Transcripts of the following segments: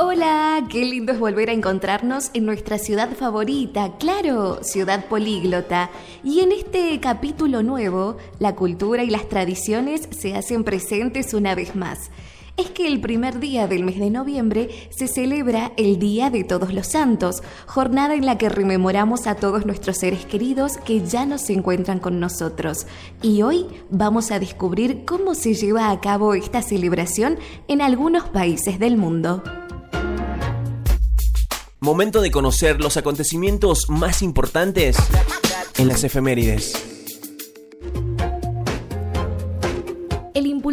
Hola, qué lindo es volver a encontrarnos en nuestra ciudad favorita, claro, Ciudad Políglota. Y en este capítulo nuevo, la cultura y las tradiciones se hacen presentes una vez más. Es que el primer día del mes de noviembre se celebra el Día de Todos los Santos, jornada en la que rememoramos a todos nuestros seres queridos que ya no se encuentran con nosotros. Y hoy vamos a descubrir cómo se lleva a cabo esta celebración en algunos países del mundo. Momento de conocer los acontecimientos más importantes en las efemérides.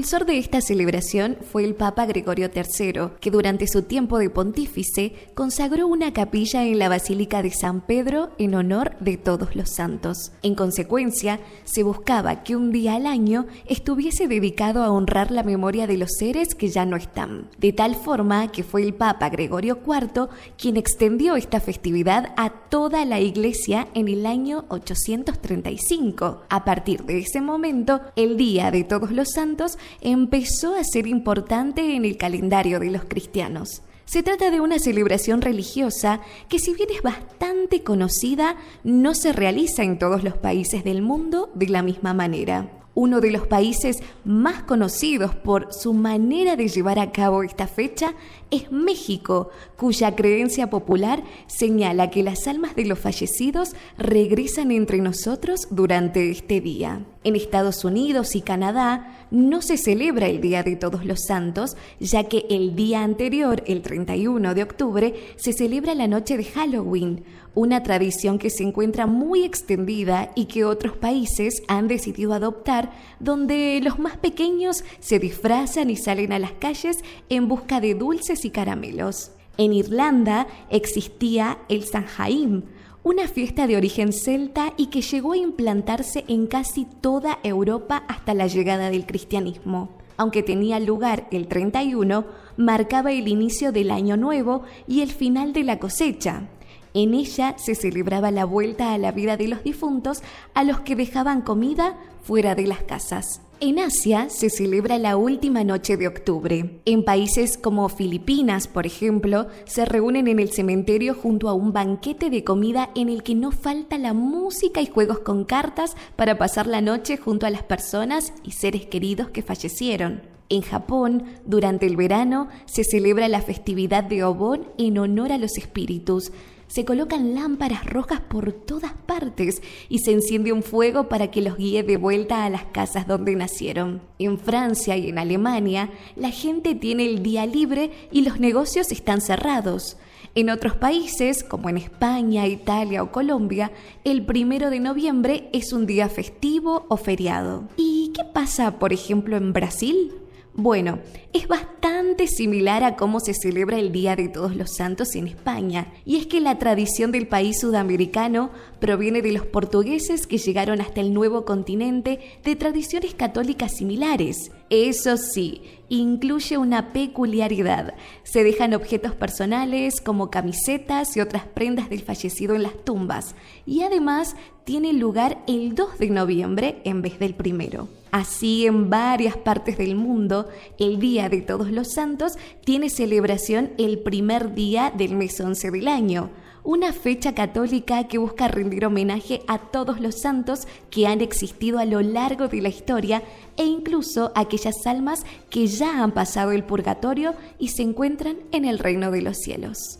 Impulsor de esta celebración fue el Papa Gregorio III, que durante su tiempo de pontífice consagró una capilla en la Basílica de San Pedro en honor de todos los santos. En consecuencia, se buscaba que un día al año estuviese dedicado a honrar la memoria de los seres que ya no están, de tal forma que fue el Papa Gregorio IV quien extendió esta festividad a toda la Iglesia en el año 835. A partir de ese momento, el Día de Todos los Santos empezó a ser importante en el calendario de los cristianos. Se trata de una celebración religiosa que si bien es bastante conocida, no se realiza en todos los países del mundo de la misma manera. Uno de los países más conocidos por su manera de llevar a cabo esta fecha es México, cuya creencia popular señala que las almas de los fallecidos regresan entre nosotros durante este día. En Estados Unidos y Canadá no se celebra el Día de Todos los Santos, ya que el día anterior, el 31 de octubre, se celebra la noche de Halloween, una tradición que se encuentra muy extendida y que otros países han decidido adoptar, donde los más pequeños se disfrazan y salen a las calles en busca de dulces y caramelos. En Irlanda existía el Sanjaim, una fiesta de origen celta y que llegó a implantarse en casi toda Europa hasta la llegada del cristianismo. Aunque tenía lugar el 31, marcaba el inicio del año nuevo y el final de la cosecha. En ella se celebraba la vuelta a la vida de los difuntos a los que dejaban comida fuera de las casas. En Asia se celebra la última noche de octubre. En países como Filipinas, por ejemplo, se reúnen en el cementerio junto a un banquete de comida en el que no falta la música y juegos con cartas para pasar la noche junto a las personas y seres queridos que fallecieron. En Japón, durante el verano, se celebra la festividad de Obon en honor a los espíritus se colocan lámparas rojas por todas partes y se enciende un fuego para que los guíe de vuelta a las casas donde nacieron. En Francia y en Alemania, la gente tiene el día libre y los negocios están cerrados. En otros países, como en España, Italia o Colombia, el primero de noviembre es un día festivo o feriado. ¿Y qué pasa, por ejemplo, en Brasil? Bueno, es bastante similar a cómo se celebra el Día de Todos los Santos en España, y es que la tradición del país sudamericano proviene de los portugueses que llegaron hasta el nuevo continente de tradiciones católicas similares. Eso sí, incluye una peculiaridad. Se dejan objetos personales como camisetas y otras prendas del fallecido en las tumbas, y además tiene lugar el 2 de noviembre en vez del primero. Así, en varias partes del mundo, el Día de Todos los Santos tiene celebración el primer día del mes 11 del año, una fecha católica que busca rendir homenaje a todos los santos que han existido a lo largo de la historia e incluso a aquellas almas que ya han pasado el purgatorio y se encuentran en el reino de los cielos.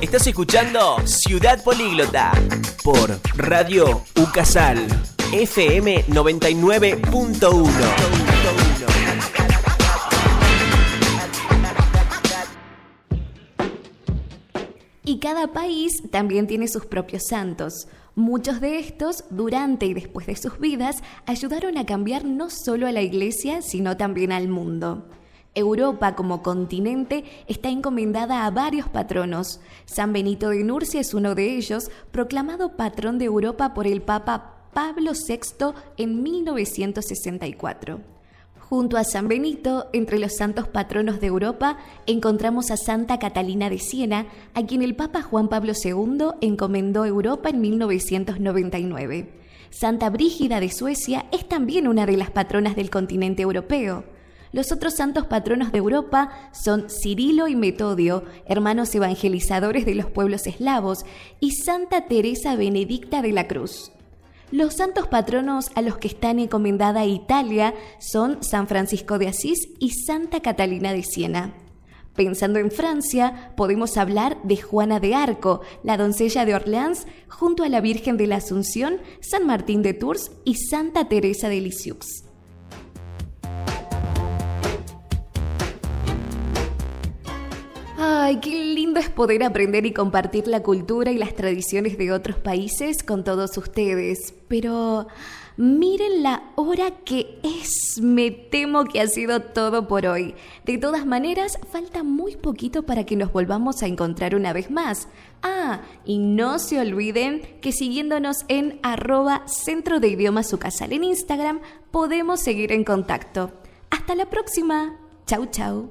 Estás escuchando Ciudad Políglota por Radio Ucasal. FM 99.1. Y cada país también tiene sus propios santos. Muchos de estos, durante y después de sus vidas, ayudaron a cambiar no solo a la iglesia, sino también al mundo. Europa como continente está encomendada a varios patronos. San Benito de Nurcia es uno de ellos, proclamado patrón de Europa por el Papa Pablo VI en 1964. Junto a San Benito, entre los santos patronos de Europa, encontramos a Santa Catalina de Siena, a quien el Papa Juan Pablo II encomendó Europa en 1999. Santa Brígida de Suecia es también una de las patronas del continente europeo. Los otros santos patronos de Europa son Cirilo y Metodio, hermanos evangelizadores de los pueblos eslavos, y Santa Teresa Benedicta de la Cruz. Los santos patronos a los que están encomendada Italia son San Francisco de Asís y Santa Catalina de Siena. Pensando en Francia, podemos hablar de Juana de Arco, la doncella de Orleans, junto a la Virgen de la Asunción, San Martín de Tours y Santa Teresa de Lisieux. Ay, qué lindo es poder aprender y compartir la cultura y las tradiciones de otros países con todos ustedes. Pero miren la hora que es. Me temo que ha sido todo por hoy. De todas maneras, falta muy poquito para que nos volvamos a encontrar una vez más. Ah, y no se olviden que siguiéndonos en arroba centro de idiomas Sucasal en Instagram, podemos seguir en contacto. Hasta la próxima. Chau, chau.